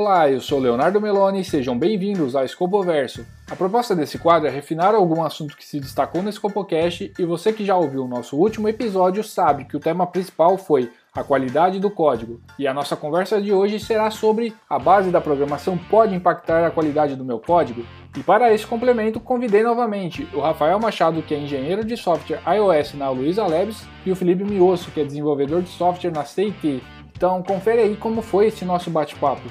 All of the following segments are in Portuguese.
Olá, eu sou Leonardo Meloni e sejam bem-vindos ao Escopoverso. A proposta desse quadro é refinar algum assunto que se destacou no Escopocast e você que já ouviu o nosso último episódio sabe que o tema principal foi a qualidade do código. E a nossa conversa de hoje será sobre a base da programação pode impactar a qualidade do meu código? E para esse complemento, convidei novamente o Rafael Machado, que é engenheiro de software iOS na Luiza Labs, e o Felipe Miosso, que é desenvolvedor de software na CIT. Então, confere aí como foi esse nosso bate-papo.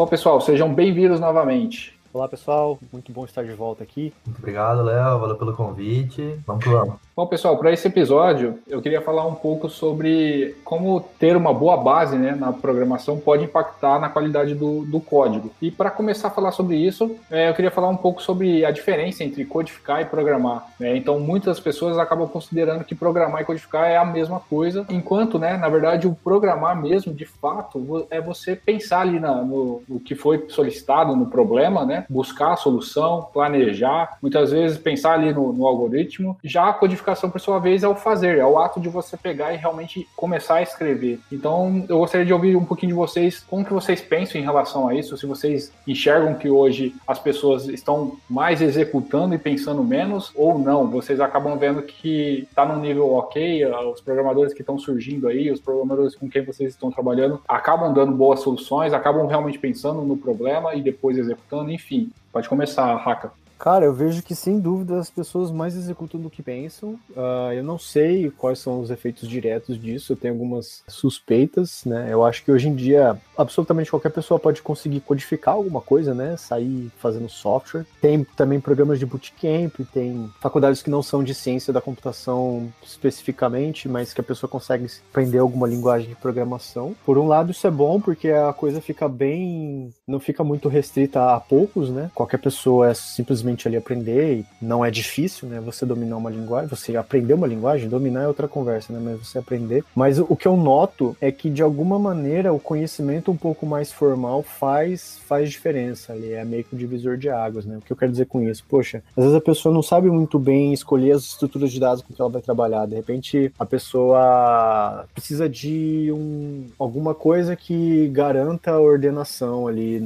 Bom, pessoal, sejam bem-vindos novamente. Olá, pessoal. Muito bom estar de volta aqui. Muito obrigado, Léo. Valeu pelo convite. Vamos que vamos. Bom, pessoal, para esse episódio, eu queria falar um pouco sobre como ter uma boa base né, na programação pode impactar na qualidade do, do código. E para começar a falar sobre isso, é, eu queria falar um pouco sobre a diferença entre codificar e programar. Né? Então, muitas pessoas acabam considerando que programar e codificar é a mesma coisa, enquanto, né, na verdade, o programar mesmo, de fato, é você pensar ali na, no, no que foi solicitado, no problema, né, buscar a solução, planejar, muitas vezes pensar ali no, no algoritmo. Já a codificação, por sua vez, é o fazer, é o ato de você pegar e realmente começar a escrever. Então, eu gostaria de ouvir um pouquinho de vocês, como que vocês pensam em relação a isso, se vocês enxergam que hoje as pessoas estão mais executando e pensando menos, ou não, vocês acabam vendo que está num nível ok, os programadores que estão surgindo aí, os programadores com quem vocês estão trabalhando, acabam dando boas soluções, acabam realmente pensando no problema e depois executando, enfim. Pode começar, Raka. Cara, eu vejo que sem dúvida as pessoas mais executam do que pensam. Uh, eu não sei quais são os efeitos diretos disso, eu tenho algumas suspeitas, né? Eu acho que hoje em dia absolutamente qualquer pessoa pode conseguir codificar alguma coisa, né? Sair fazendo software. Tem também programas de bootcamp, tem faculdades que não são de ciência da computação especificamente, mas que a pessoa consegue aprender alguma linguagem de programação. Por um lado, isso é bom porque a coisa fica bem. não fica muito restrita a poucos, né? Qualquer pessoa é simplesmente simplesmente ali aprender, e não é difícil, né? Você dominar uma linguagem, você aprender uma linguagem, dominar é outra conversa, né? Mas você aprender. Mas o que eu noto é que de alguma maneira o conhecimento um pouco mais formal faz faz diferença ali, é meio que um divisor de águas, né? O que eu quero dizer com isso? Poxa, às vezes a pessoa não sabe muito bem escolher as estruturas de dados com que ela vai trabalhar. De repente a pessoa precisa de um, alguma coisa que garanta a ordenação ali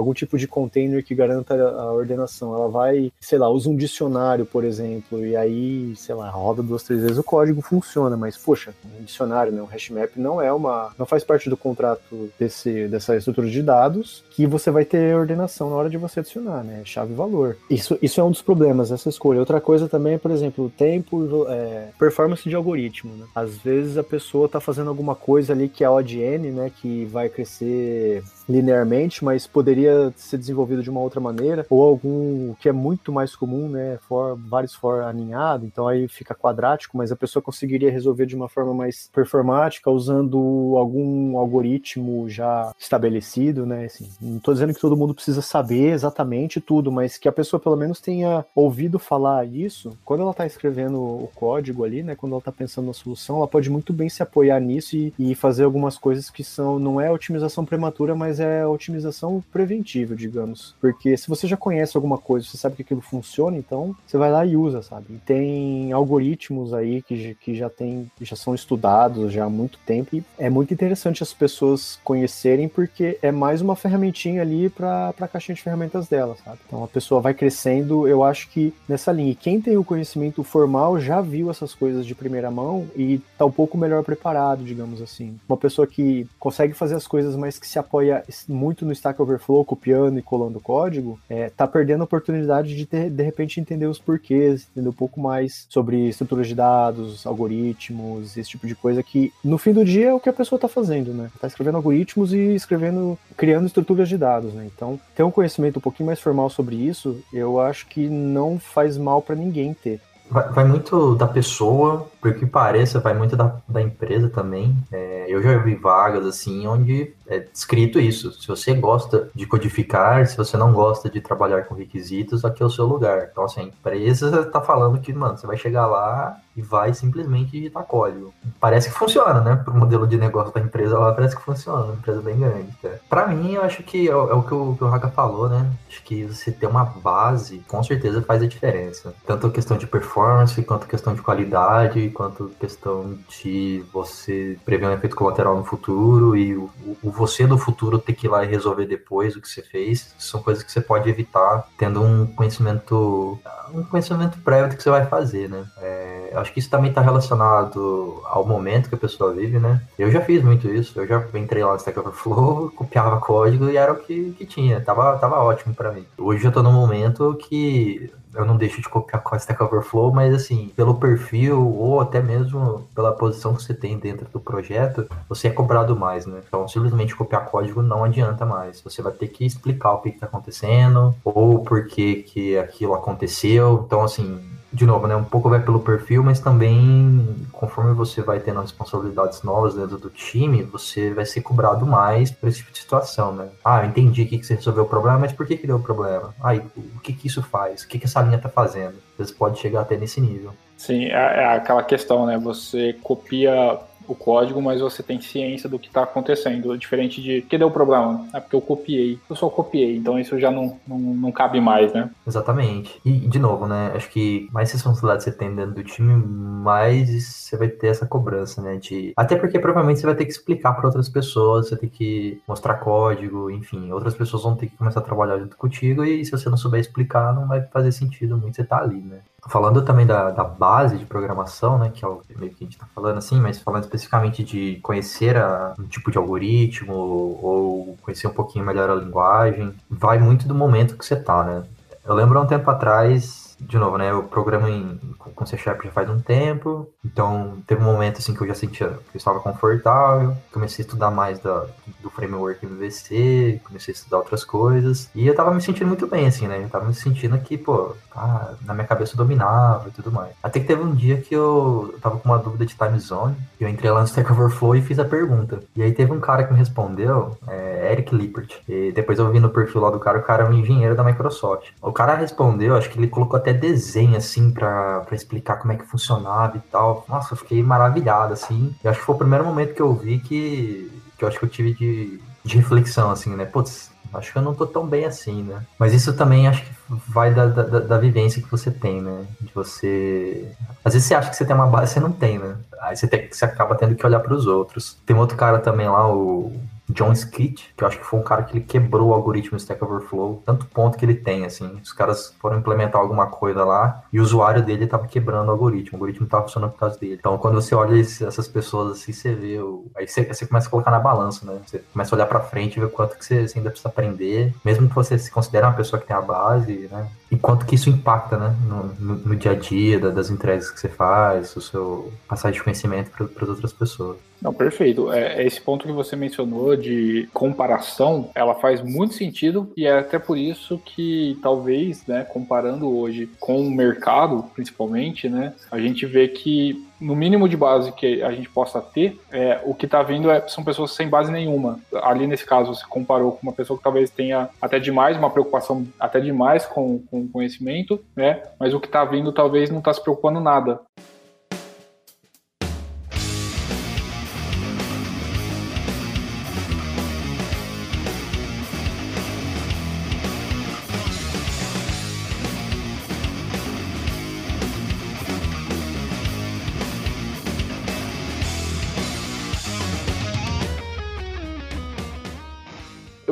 algum tipo de container que garanta a ordenação. Ela vai, sei lá, usa um dicionário, por exemplo, e aí, sei lá, roda duas, três vezes o código funciona, mas poxa, um dicionário, né, um hash map não é uma, não faz parte do contrato desse, dessa estrutura de dados que você vai ter ordenação na hora de você adicionar, né, chave valor. Isso, isso é um dos problemas, essa escolha. Outra coisa também é, por exemplo, tempo, é, performance de algoritmo, né? Às vezes a pessoa está fazendo alguma coisa ali que é ODN, né, que vai crescer linearmente, mas poderia ser desenvolvido de uma outra maneira, ou algum que é muito mais comum, né, for, vários for aninhado, então aí fica quadrático, mas a pessoa conseguiria resolver de uma forma mais performática usando algum algoritmo já estabelecido, né, assim, não estou dizendo que todo mundo precisa saber exatamente tudo, mas que a pessoa pelo menos tenha ouvido falar isso, quando ela está escrevendo o código ali, né, quando ela está pensando na solução, ela pode muito bem se apoiar nisso e, e fazer algumas coisas que são, não é otimização prematura, mas é otimização preventiva, digamos. Porque se você já conhece alguma coisa, você sabe que aquilo funciona, então você vai lá e usa, sabe? E tem algoritmos aí que, que já tem, já são estudados já há muito tempo e é muito interessante as pessoas conhecerem porque é mais uma ferramentinha ali para a caixinha de ferramentas dela, sabe? Então a pessoa vai crescendo, eu acho que nessa linha. E quem tem o conhecimento formal já viu essas coisas de primeira mão e tá um pouco melhor preparado, digamos assim. Uma pessoa que consegue fazer as coisas, mas que se apoia muito no Stack Overflow, copiando e colando código, é, tá perdendo a oportunidade de ter, de repente entender os porquês, entender um pouco mais sobre estruturas de dados, algoritmos, esse tipo de coisa que no fim do dia é o que a pessoa tá fazendo, né? Tá escrevendo algoritmos e escrevendo, criando estruturas de dados, né? Então, ter um conhecimento um pouquinho mais formal sobre isso, eu acho que não faz mal para ninguém ter. Vai, vai, muito da pessoa por que pareça, vai muito da, da empresa também. É, eu já vi vagas assim onde é escrito isso. Se você gosta de codificar, se você não gosta de trabalhar com requisitos, aqui é o seu lugar. Então, assim, a empresa tá falando que, mano, você vai chegar lá e vai simplesmente digitar código. Parece que funciona, né? Pro modelo de negócio da empresa lá, parece que funciona. Uma empresa bem grande. Para mim, eu acho que é, é o que o, o Haka falou, né? Acho que você ter uma base, com certeza faz a diferença. Tanto a questão de performance, quanto a questão de qualidade, quanto a questão de você prever um efeito colateral no futuro e o, o você do futuro ter que ir lá e resolver depois o que você fez. São coisas que você pode evitar tendo um conhecimento, um conhecimento prévio do que você vai fazer, né? É, acho que isso também está relacionado ao momento que a pessoa vive, né? Eu já fiz muito isso. Eu já entrei lá no Stack Overflow, copiava código e era o que, que tinha. Tava, tava ótimo para mim. Hoje eu tô num momento que eu não deixo de copiar com Stack Overflow, mas assim, pelo perfil ou até mesmo pela posição que você tem dentro do projeto, você é cobrado mais, né? Então, simplesmente copiar código não adianta mais. Você vai ter que explicar o que está acontecendo ou por que, que aquilo aconteceu. Então, assim, de novo, né, um pouco vai pelo perfil, mas também conforme você vai tendo responsabilidades novas dentro do time, você vai ser cobrado mais por esse tipo de situação, né? Ah, eu entendi que você resolveu o problema, mas por que que deu o problema? Ah, o que que isso faz? O que que essa linha tá fazendo? Vezes pode chegar até nesse nível. Sim, é, é aquela questão, né? Você copia o código, mas você tem ciência do que está acontecendo. Diferente de que deu o problema? É porque eu copiei. Eu só copiei, então isso já não, não, não cabe mais, né? Exatamente. E, de novo, né? Acho que mais responsabilidade você tem dentro do time, mais você vai ter essa cobrança, né? De... Até porque provavelmente você vai ter que explicar para outras pessoas, você tem que mostrar código, enfim, outras pessoas vão ter que começar a trabalhar junto contigo e se você não souber explicar, não vai fazer sentido muito você estar tá ali, né? Falando também da, da base de programação, né, que é o meio que a gente está falando assim, mas falando especificamente de conhecer a, um tipo de algoritmo ou conhecer um pouquinho melhor a linguagem, vai muito do momento que você está, né? Eu lembro há um tempo atrás, de novo, né? Eu programo em, com C Sharp já faz um tempo, então teve um momento assim que eu já sentia que eu estava confortável, comecei a estudar mais da, do framework MVC, comecei a estudar outras coisas, e eu tava me sentindo muito bem, assim, né? Eu tava me sentindo que, pô, ah, na minha cabeça eu dominava e tudo mais. Até que teve um dia que eu, eu tava com uma dúvida de time zone, e eu entrei lá no Stack Overflow e fiz a pergunta. E aí teve um cara que me respondeu, é, Eric Lippert, e depois eu vi no perfil lá do cara, o cara é um engenheiro da Microsoft. O cara respondeu, acho que ele colocou até até desenho, assim, para explicar como é que funcionava e tal. Nossa, eu fiquei maravilhado, assim. Eu acho que foi o primeiro momento que eu vi que, que eu acho que eu tive de, de reflexão, assim, né? Putz, acho que eu não tô tão bem assim, né? Mas isso também acho que vai da, da, da, vivência que você tem, né? De você. Às vezes você acha que você tem uma base, você não tem, né? Aí você, tem, você acaba tendo que olhar para os outros. Tem outro cara também lá, o John Skitt, que eu acho que foi um cara que ele quebrou o algoritmo Stack Overflow, tanto ponto que ele tem, assim. Os caras foram implementar alguma coisa lá e o usuário dele estava quebrando o algoritmo. O algoritmo estava funcionando por causa dele. Então, quando você olha essas pessoas assim, você vê. O... Aí você, você, começa a colocar na balança, né? Você começa a olhar para frente e ver quanto que você, você ainda precisa aprender, mesmo que você se considere uma pessoa que tem a base, né? Quanto que isso impacta, né? No, no, no dia a dia, das entregas que você faz, o seu passagem de conhecimento para as outras pessoas. Não, perfeito. É, é, esse ponto que você mencionou de comparação, ela faz muito sentido e é até por isso que talvez, né, comparando hoje com o mercado, principalmente, né, a gente vê que no mínimo de base que a gente possa ter, é, o que está vindo é, são pessoas sem base nenhuma. Ali nesse caso, você comparou com uma pessoa que talvez tenha até demais, uma preocupação até demais com, com conhecimento, né? Mas o que está vindo talvez não está se preocupando nada.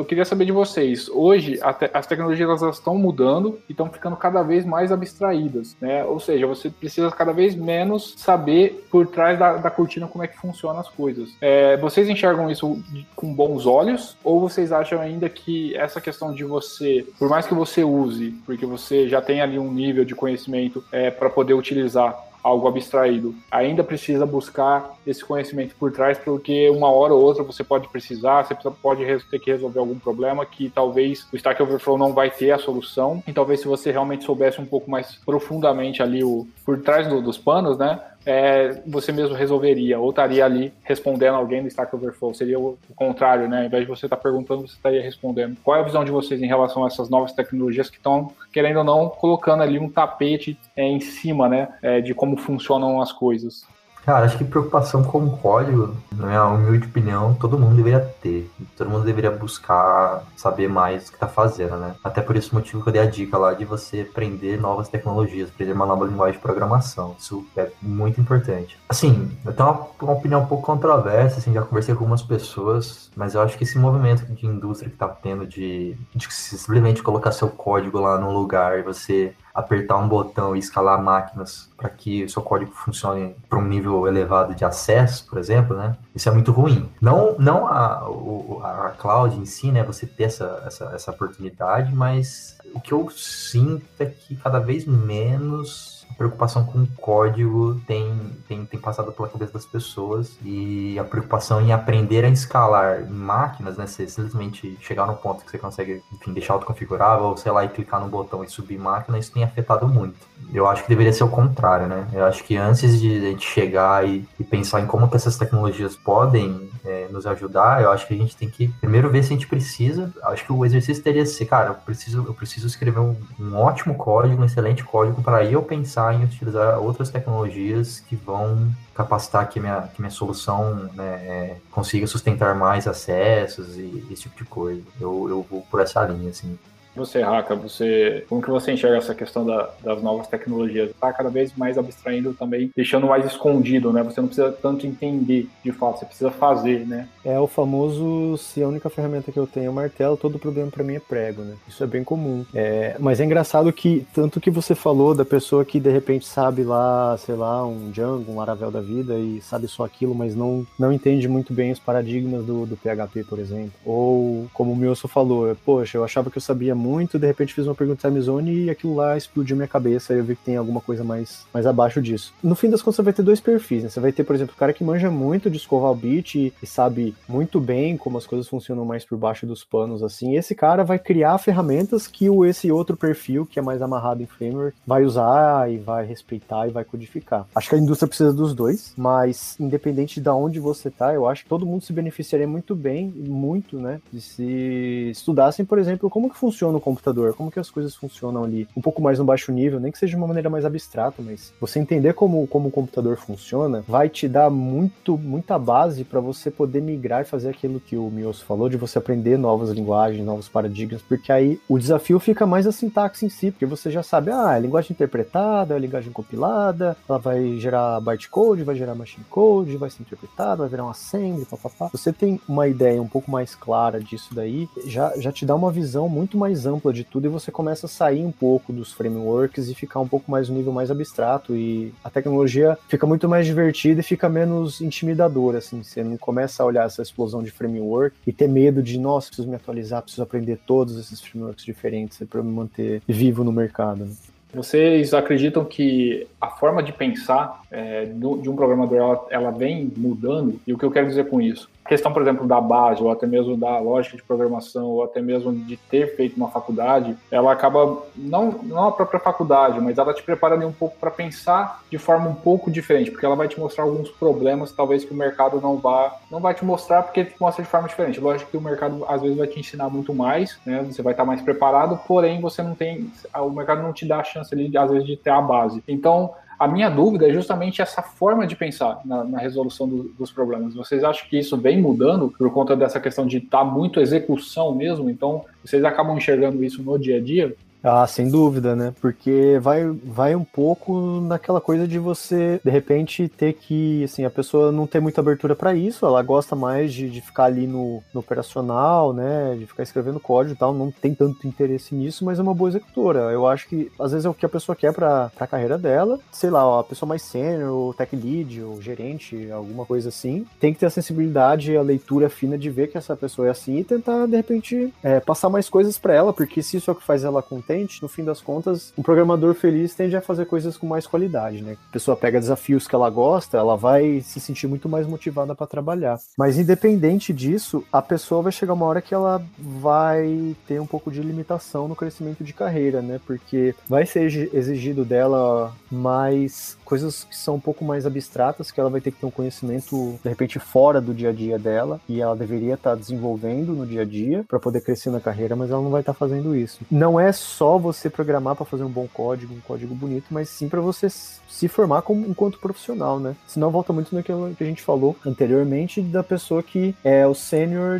Queria saber de vocês. Hoje, te as tecnologias estão mudando e estão ficando cada vez mais abstraídas, né? Ou seja, você precisa cada vez menos saber por trás da, da cortina como é que funcionam as coisas. É, vocês enxergam isso com bons olhos ou vocês acham ainda que essa questão de você, por mais que você use, porque você já tem ali um nível de conhecimento é, para poder utilizar algo abstraído. Ainda precisa buscar esse conhecimento por trás, porque uma hora ou outra você pode precisar, você pode ter que resolver algum problema que talvez o Stack Overflow não vai ter a solução. E talvez se você realmente soubesse um pouco mais profundamente ali o por trás do, dos panos, né? É, você mesmo resolveria, ou estaria ali respondendo alguém do Stack Overflow? Seria o, contrário, né? Ao invés de você estar tá perguntando, você estaria respondendo. Qual é a visão de vocês em relação a essas novas tecnologias que estão, querendo ou não, colocando ali um tapete é, em cima, né, é, de como funcionam as coisas? Cara, acho que preocupação com o código, na minha humilde opinião, todo mundo deveria ter. Todo mundo deveria buscar saber mais do que tá fazendo, né? Até por esse motivo que eu dei a dica lá de você aprender novas tecnologias, aprender uma nova linguagem de programação. Isso é muito importante. Assim, eu tenho uma, uma opinião um pouco controversa, assim, já conversei com algumas pessoas, mas eu acho que esse movimento de indústria que tá tendo de, de simplesmente colocar seu código lá num lugar e você apertar um botão e escalar máquinas para que o seu código funcione para um nível elevado de acesso, por exemplo, né? Isso é muito ruim. Não, não a, a cloud em si, né? Você ter essa, essa, essa oportunidade, mas o que eu sinto é que cada vez menos preocupação com código tem, tem, tem passado pela cabeça das pessoas e a preocupação em aprender a escalar máquinas, né? Você simplesmente chegar no ponto que você consegue, enfim, deixar autoconfigurável, sei lá, e clicar no botão e subir máquina, isso tem afetado muito. Eu acho que deveria ser o contrário, né? Eu acho que antes de a gente chegar e, e pensar em como que essas tecnologias podem é, nos ajudar, eu acho que a gente tem que primeiro ver se a gente precisa. Acho que o exercício teria ser, cara, eu preciso, eu preciso escrever um, um ótimo código, um excelente código para eu pensar pensar em utilizar outras tecnologias que vão capacitar que minha, que minha solução né, é, consiga sustentar mais acessos e esse tipo de coisa. Eu, eu vou por essa linha, assim. Você, Raka, você, como que você enxerga essa questão da, das novas tecnologias? Está cada vez mais abstraindo também, deixando mais escondido, né? Você não precisa tanto entender, de fato, você precisa fazer, né? É o famoso, se a única ferramenta que eu tenho é o martelo, todo problema para mim é prego, né? Isso é bem comum. É, mas é engraçado que, tanto que você falou da pessoa que de repente sabe lá, sei lá, um Django, um Laravel da vida e sabe só aquilo, mas não, não entende muito bem os paradigmas do, do PHP, por exemplo. Ou, como o Milson falou, poxa, eu achava que eu sabia muito de repente fiz uma pergunta time zone e aquilo lá explodiu minha cabeça e eu vi que tem alguma coisa mais, mais abaixo disso. No fim das contas, você vai ter dois perfis, né? Você vai ter, por exemplo, o cara que manja muito de escovar o beat e, e sabe muito bem como as coisas funcionam mais por baixo dos panos, assim. Esse cara vai criar ferramentas que o esse outro perfil, que é mais amarrado em framework, vai usar e vai respeitar e vai codificar. Acho que a indústria precisa dos dois, mas independente de onde você tá, eu acho que todo mundo se beneficiaria muito bem, muito, né, de se estudassem, por exemplo, como que funciona no computador, como que as coisas funcionam ali, um pouco mais no baixo nível, nem que seja de uma maneira mais abstrata, mas você entender como, como o computador funciona vai te dar muito, muita base para você poder migrar e fazer aquilo que o Mioso falou, de você aprender novas linguagens, novos paradigmas, porque aí o desafio fica mais a sintaxe em si, porque você já sabe, ah, é linguagem interpretada, é linguagem compilada, ela vai gerar bytecode, vai gerar machine code, vai ser interpretada, vai virar um assembly, papapá. Você tem uma ideia um pouco mais clara disso daí, já, já te dá uma visão muito mais ampla de tudo e você começa a sair um pouco dos frameworks e ficar um pouco mais no nível mais abstrato e a tecnologia fica muito mais divertida e fica menos intimidadora, assim, você não começa a olhar essa explosão de framework e ter medo de, nossa, preciso me atualizar, preciso aprender todos esses frameworks diferentes para me manter vivo no mercado. Né? Vocês acreditam que a forma de pensar é, de um programador ela, ela, vem mudando? E o que eu quero dizer com isso? Questão, por exemplo, da base, ou até mesmo da lógica de programação, ou até mesmo de ter feito uma faculdade, ela acaba, não, não a própria faculdade, mas ela te prepara ali um pouco para pensar de forma um pouco diferente, porque ela vai te mostrar alguns problemas, talvez que o mercado não vá, não vai te mostrar, porque te mostra de forma diferente. Lógico que o mercado às vezes vai te ensinar muito mais, né? Você vai estar mais preparado, porém você não tem, o mercado não te dá a chance ali, às vezes, de ter a base. Então, a minha dúvida é justamente essa forma de pensar na, na resolução do, dos problemas. Vocês acham que isso vem mudando por conta dessa questão de estar tá muito execução mesmo? Então, vocês acabam enxergando isso no dia a dia? Ah, sem dúvida, né? Porque vai, vai um pouco naquela coisa de você, de repente, ter que, assim, a pessoa não ter muita abertura para isso, ela gosta mais de, de ficar ali no, no, operacional, né? De ficar escrevendo código e tal, não tem tanto interesse nisso, mas é uma boa executora. Eu acho que, às vezes, é o que a pessoa quer pra, pra carreira dela, sei lá, a pessoa mais sênior, o tech lead, o gerente, alguma coisa assim, tem que ter a sensibilidade, a leitura fina de ver que essa pessoa é assim e tentar, de repente, é, passar mais coisas para ela, porque se isso é o que faz ela com contente, no fim das contas, um programador feliz tende a fazer coisas com mais qualidade, né? A pessoa pega desafios que ela gosta, ela vai se sentir muito mais motivada para trabalhar. Mas independente disso, a pessoa vai chegar uma hora que ela vai ter um pouco de limitação no crescimento de carreira, né? Porque vai ser exigido dela mais coisas que são um pouco mais abstratas, que ela vai ter que ter um conhecimento, de repente, fora do dia a dia dela, e ela deveria estar tá desenvolvendo no dia a dia para poder crescer na carreira, mas ela não vai estar tá fazendo isso. Não é só você programar para fazer um bom código, um código bonito, mas sim para você se formar como enquanto profissional, né? Senão volta muito naquilo que a gente falou anteriormente da pessoa que é o sênior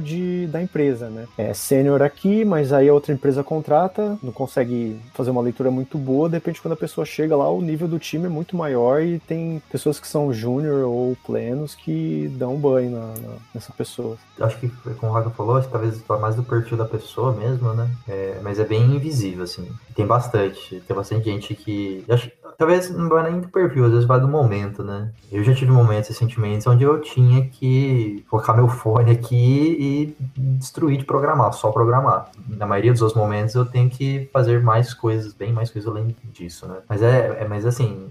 da empresa, né? É sênior aqui, mas aí a outra empresa contrata, não consegue fazer uma leitura muito boa, de repente quando a pessoa chega lá, o nível do time é muito maior e tem pessoas que são júnior ou plenos que dão banho na, na, nessa pessoa. Acho que, como o Raga falou, talvez mais do perfil da pessoa mesmo, né? É, mas é bem invisível, assim. Tem bastante. Tem bastante gente que. Acho, talvez não vai nem do perfil, às vezes vai do momento, né? Eu já tive momentos recentemente onde eu tinha que colocar meu fone aqui e destruir de programar, só programar. Na maioria dos momentos eu tenho que fazer mais coisas, bem mais coisas além disso, né? Mas é, é mas assim,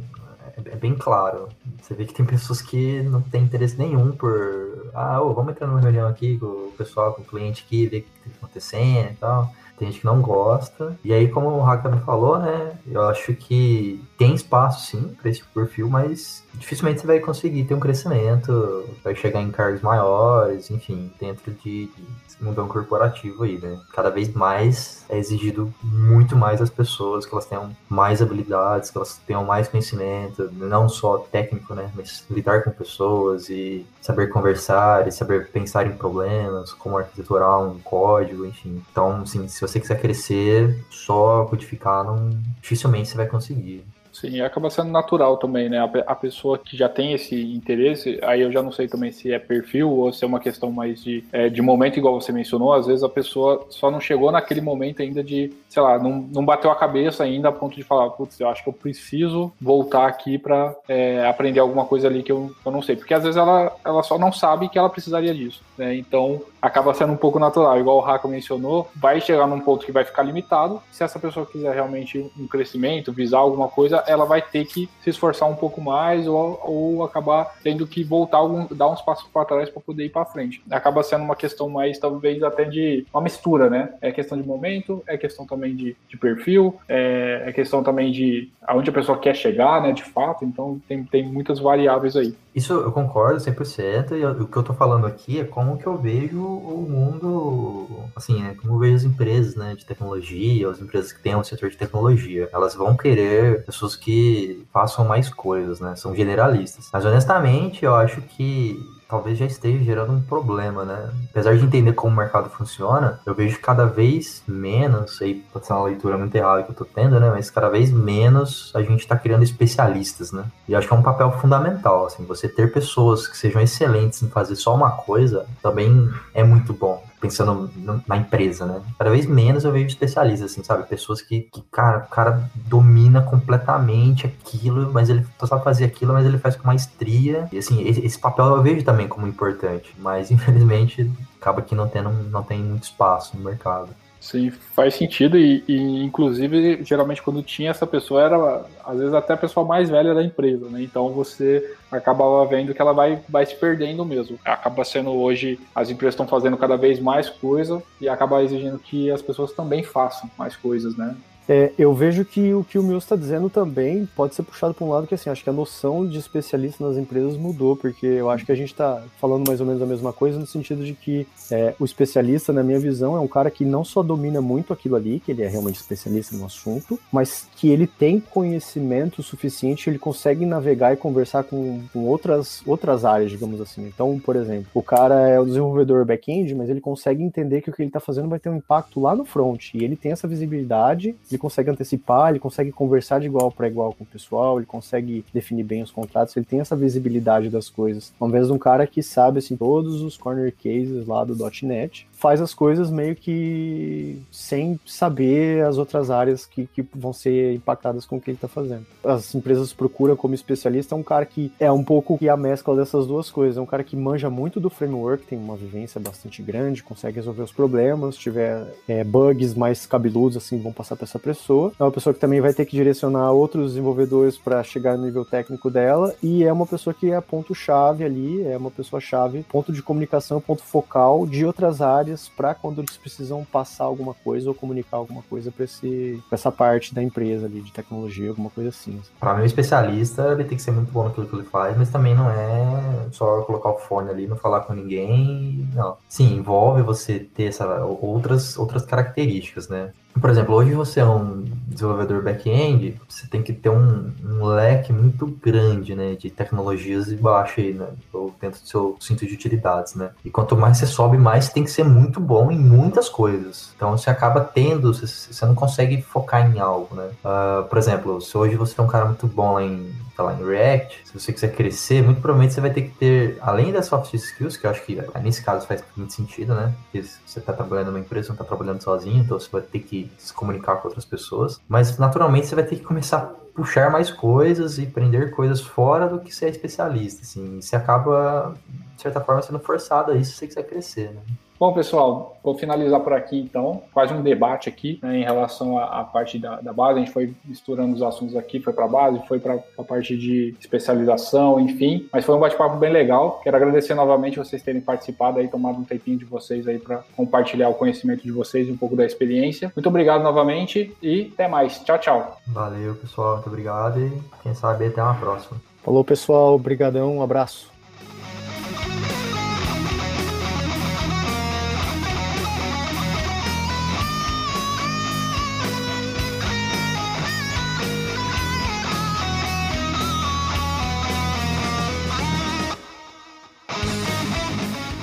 é, é bem claro. Você vê que tem pessoas que não têm interesse nenhum por. Ah, oh, vamos entrar numa reunião aqui com o pessoal, com o cliente aqui, ver o que está acontecendo e tal. Tem gente que não gosta. E aí, como o também falou, né? Eu acho que tem espaço sim para esse perfil, mas dificilmente você vai conseguir ter um crescimento, vai chegar em cargos maiores, enfim, dentro de, de mundão corporativo aí, né? Cada vez mais é exigido muito mais das pessoas, que elas tenham mais habilidades, que elas tenham mais conhecimento, não só técnico, né? Mas lidar com pessoas e saber conversar e saber pensar em problemas, como arquiteturar um código, enfim. Então, assim, se você quiser crescer, só codificar, não, dificilmente você vai conseguir. Sim, acaba sendo natural também, né? A, pessoa que já tem esse interesse, aí eu já não sei também se é perfil ou se é uma questão mais de, é, de momento, igual você mencionou, às vezes a pessoa só não chegou naquele momento ainda de, sei lá, não, não bateu a cabeça ainda a ponto de falar, putz, eu acho que eu preciso voltar aqui para é, aprender alguma coisa ali que eu, eu não sei. Porque às vezes ela, ela só não sabe que ela precisaria disso, né? Então acaba sendo um pouco natural, igual o Raco mencionou, vai chegar num ponto que vai ficar limitado. Se essa pessoa quiser realmente um crescimento, visar alguma coisa, ela vai ter que se esforçar um pouco mais ou, ou acabar tendo que voltar, algum, dar uns passos para trás para poder ir para frente. Acaba sendo uma questão mais, talvez, até de uma mistura, né? É questão de momento, é questão também de, de perfil, é, é questão também de aonde a pessoa quer chegar, né, de fato. Então, tem, tem muitas variáveis aí. Isso eu concordo 100%, e o que eu tô falando aqui é como que eu vejo o mundo, assim, é como eu vejo as empresas, né, de tecnologia, as empresas que têm um setor de tecnologia. Elas vão querer pessoas que façam mais coisas, né, são generalistas. Mas, honestamente, eu acho que talvez já esteja gerando um problema, né? Apesar de entender como o mercado funciona, eu vejo cada vez menos, aí pode ser uma leitura muito errada que eu tô tendo, né? Mas cada vez menos a gente tá criando especialistas, né? E acho que é um papel fundamental, assim, você ter pessoas que sejam excelentes em fazer só uma coisa também é muito bom pensando na empresa, né? Cada vez menos eu vejo especialistas, assim, sabe? Pessoas que, que cara, o cara domina completamente aquilo, mas ele só sabe fazer aquilo, mas ele faz com maestria. E, assim, esse, esse papel eu vejo também como importante, mas infelizmente acaba que não, tendo, não tem muito espaço no mercado. Sim, faz sentido e, e, inclusive geralmente quando tinha essa pessoa era às vezes até a pessoa mais velha da empresa, né? Então você acabava vendo que ela vai, vai se perdendo mesmo. Acaba sendo hoje as empresas estão fazendo cada vez mais coisa e acaba exigindo que as pessoas também façam mais coisas, né? É, eu vejo que o que o Mills está dizendo também pode ser puxado para um lado que assim, acho que a noção de especialista nas empresas mudou, porque eu acho que a gente está falando mais ou menos a mesma coisa no sentido de que é, o especialista, na minha visão, é um cara que não só domina muito aquilo ali, que ele é realmente especialista no assunto, mas que ele tem conhecimento suficiente, ele consegue navegar e conversar com, com outras, outras áreas, digamos assim. Então, por exemplo, o cara é o desenvolvedor back-end, mas ele consegue entender que o que ele está fazendo vai ter um impacto lá no front, e ele tem essa visibilidade, ele consegue antecipar, ele consegue conversar de igual para igual com o pessoal, ele consegue definir bem os contratos, ele tem essa visibilidade das coisas. Ao invés de um cara que sabe assim todos os corner cases lá do .NET faz as coisas meio que sem saber as outras áreas que, que vão ser impactadas com o que ele está fazendo. As empresas procuram como especialista um cara que é um pouco a mescla dessas duas coisas. É um cara que manja muito do framework, tem uma vivência bastante grande, consegue resolver os problemas, se tiver é, bugs mais cabeludos, assim, vão passar para essa pessoa. É uma pessoa que também vai ter que direcionar outros desenvolvedores para chegar no nível técnico dela e é uma pessoa que é ponto-chave ali, é uma pessoa-chave, ponto de comunicação, ponto focal de outras áreas para quando eles precisam passar alguma coisa ou comunicar alguma coisa para essa parte da empresa ali, de tecnologia, alguma coisa assim. Para mim, o especialista ele tem que ser muito bom naquilo que ele faz, mas também não é só colocar o fone ali, não falar com ninguém, não. Sim, envolve você ter essa, outras, outras características, né? Por exemplo, hoje você é um desenvolvedor back-end, você tem que ter um, um, leque muito grande, né, de tecnologias embaixo aí, né, ou dentro do seu cinto de utilidades, né. E quanto mais você sobe, mais você tem que ser muito bom em muitas coisas. Então você acaba tendo, você, você não consegue focar em algo, né. Uh, por exemplo, se hoje você é um cara muito bom em lá em React, se você quiser crescer, muito provavelmente você vai ter que ter, além das soft skills, que eu acho que nesse caso faz muito sentido, né? Porque você está trabalhando numa empresa, não está trabalhando sozinho, então você vai ter que se comunicar com outras pessoas. Mas naturalmente você vai ter que começar a puxar mais coisas e aprender coisas fora do que ser especialista, assim. Você acaba, de certa forma, sendo forçado a isso se você quiser crescer, né? Bom, pessoal, vou finalizar por aqui então. Quase um debate aqui né, em relação à, à parte da, da, base. A gente foi misturando os assuntos aqui, foi para a base, foi para a parte de especialização, enfim. Mas foi um bate-papo bem legal. Quero agradecer novamente vocês terem participado aí, tomado um tempinho de vocês aí para compartilhar o conhecimento de vocês e um pouco da experiência. Muito obrigado novamente e até mais. Tchau, tchau. Valeu, pessoal. Muito obrigado e quem sabe até uma próxima. Falou, pessoal. Obrigadão. Um abraço.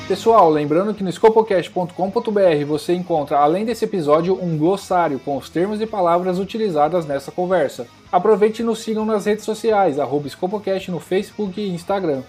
Pessoal, lembrando que no scopocast.com.br você encontra, além desse episódio, um glossário com os termos e palavras utilizadas nessa conversa. Aproveite e nos sigam nas redes sociais, arroba Scopocast no Facebook e Instagram.